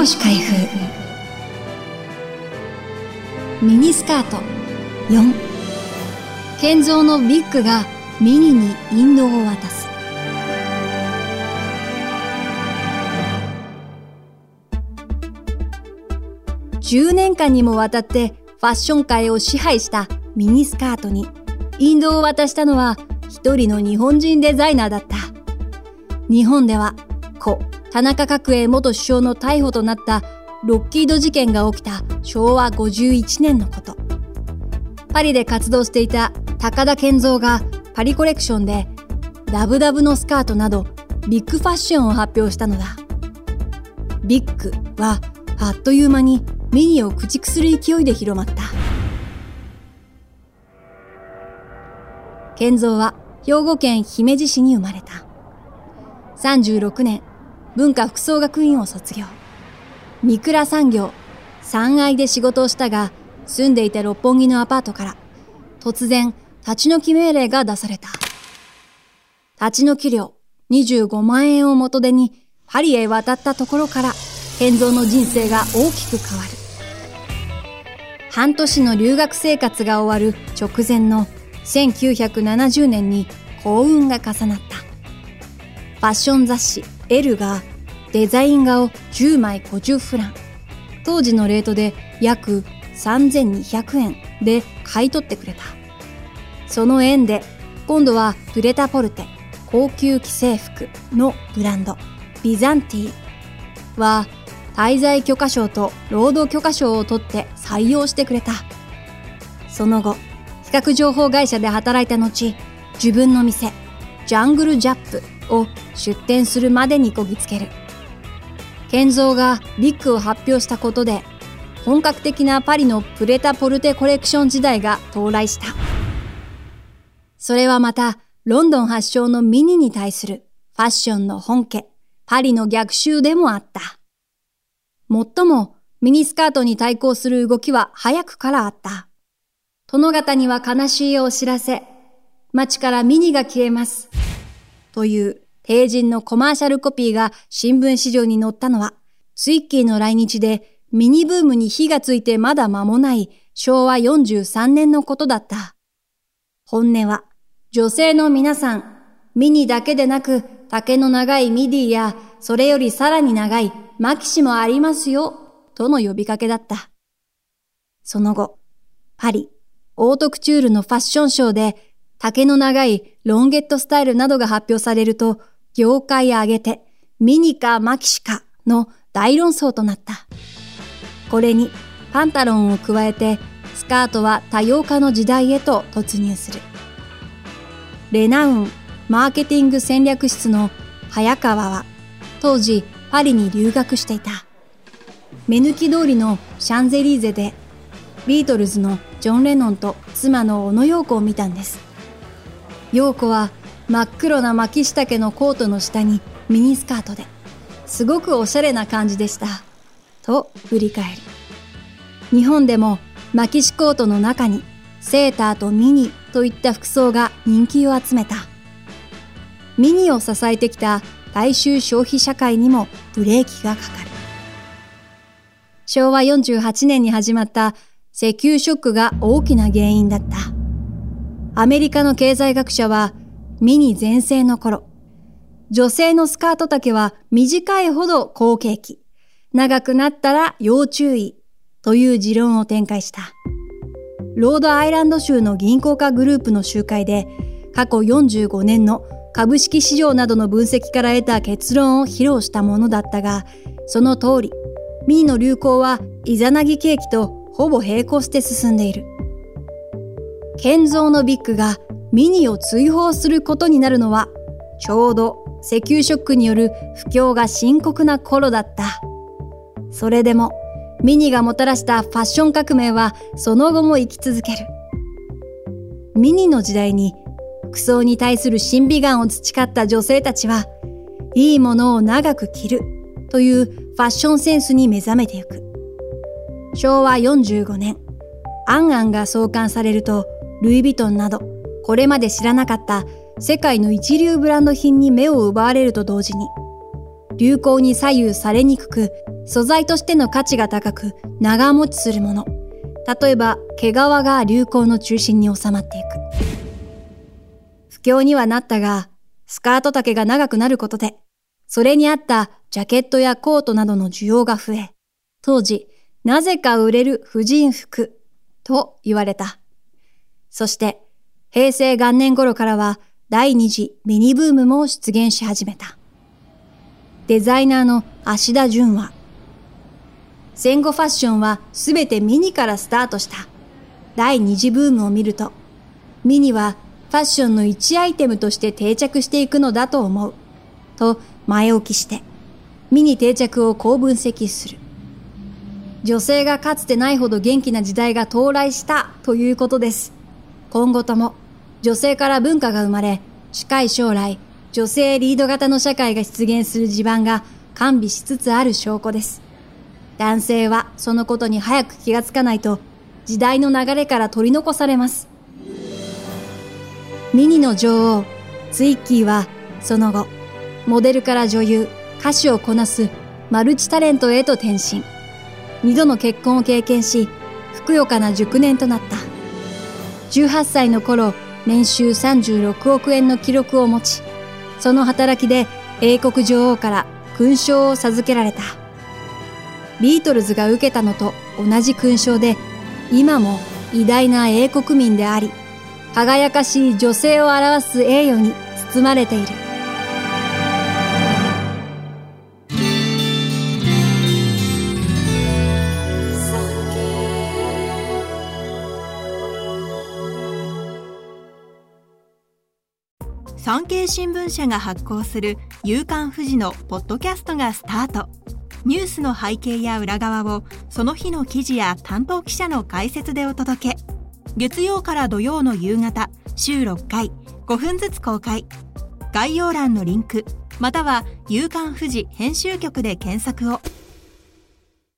少し開封。ミニスカート。4建造のビッグがミニに引導を渡す。10年間にもわたってファッション界を支配したミニスカートに引導を渡したのは一人の日本人デザイナーだった。日本では田中角栄元首相の逮捕となったロッキード事件が起きた昭和51年のこと。パリで活動していた高田健三がパリコレクションでダブダブのスカートなどビッグファッションを発表したのだ。ビッグはあっという間にミニを駆逐する勢いで広まった。健三は兵庫県姫路市に生まれた。36年、文化服装学院を卒業。三倉産業、三愛で仕事をしたが、住んでいた六本木のアパートから、突然、立ち退き命令が出された。立ち退き料25万円を元手に、パリへ渡ったところから、健三の人生が大きく変わる。半年の留学生活が終わる直前の1970年に幸運が重なった。ファッション雑誌 L がデザイン画を10枚50フラン。当時のレートで約3200円で買い取ってくれた。その縁で今度はプレタポルテ高級既製服のブランドビザンティは滞在許可証と労働許可証を取って採用してくれた。その後、比較情報会社で働いた後、自分の店、ジャングルジャップを出店するまでにこぎつける。健三がビッグを発表したことで、本格的なパリのプレタポルテコレクション時代が到来した。それはまた、ロンドン発祥のミニに対するファッションの本家、パリの逆襲でもあった。もっとも、ミニスカートに対抗する動きは早くからあった。殿方には悲しいお知らせ。街からミニが消えます。という帝人のコマーシャルコピーが新聞市場に載ったのは、ツイッキーの来日でミニブームに火がついてまだ間もない昭和43年のことだった。本音は、女性の皆さん、ミニだけでなく、丈の長いミディや、それよりさらに長いマキシもありますよ、との呼びかけだった。その後、パリ、オートクチュールのファッションショーで、丈の長いロンゲットスタイルなどが発表されると、業界挙げて、ミニかマキシかの大論争となった。これに、パンタロンを加えて、スカートは多様化の時代へと突入する。レナウンマーケティング戦略室の早川は、当時パリに留学していた。目抜き通りのシャンゼリーゼでビートルズのジョン・レノンと妻の小野陽子を見たんです。陽子は真っ黒な巻き下丈のコートの下にミニスカートで、すごくおしゃれな感じでした。と振り返る。日本でも巻きシコートの中にセーターとミニといった服装が人気を集めた。ミニを支えてきた大衆消費社会にもブレーキがかかる。昭和48年に始まった石油ショックが大きな原因だった。アメリカの経済学者は、ミニ全盛の頃、女性のスカート丈は短いほど好景気、長くなったら要注意という持論を展開した。ロードアイランド州の銀行家グループの集会で、過去45年の株式市場などの分析から得た結論を披露したものだったが、その通り、ミニの流行はイザナギ景気とほぼ並行して進んでいる。建造のビッグがミニを追放することになるのは、ちょうど石油ショックによる不況が深刻な頃だった。それでも、ミニがもたらしたファッション革命はその後も生き続ける。ミニの時代に服装に対する審美眼を培った女性たちは、いいものを長く着るというファッションセンスに目覚めてゆく。昭和45年、アンアンが創刊されると、ルイ・ヴィトンなど、これまで知らなかった世界の一流ブランド品に目を奪われると同時に、流行に左右されにくく、素材としての価値が高く長持ちするもの。例えば、毛皮が流行の中心に収まっていく。不況にはなったが、スカート丈が長くなることで、それに合ったジャケットやコートなどの需要が増え、当時、なぜか売れる婦人服と言われた。そして、平成元年頃からは第二次ミニブームも出現し始めた。デザイナーの芦田淳は、戦後ファッションはすべてミニからスタートした。第二次ブームを見ると、ミニはファッションの一アイテムとして定着していくのだと思う。と前置きして、ミニ定着をこう分析する。女性がかつてないほど元気な時代が到来したということです。今後とも女性から文化が生まれ、近い将来、女性リード型の社会が出現する地盤が完備しつつある証拠です。男性はそのことに早く気がつかないと時代の流れから取り残されます。ミニの女王、ツイッキーはその後、モデルから女優、歌手をこなすマルチタレントへと転身。二度の結婚を経験し、ふくよかな熟年となった。18歳の頃、年収36億円の記録を持ち、その働きで英国女王から勲章を授けられた。ビートルズが受けたのと同じ勲章で、今も偉大な英国民であり、輝かしい女性を表す栄誉に包まれている。産経新聞社が発行する「夕刊富士」のポッドキャストがスタート。ニュースの背景や裏側をその日の記事や担当記者の解説でお届け。月曜から土曜の夕方週6回5分ずつ公開。概要欄のリンクまたは「夕刊富士」編集局で検索を。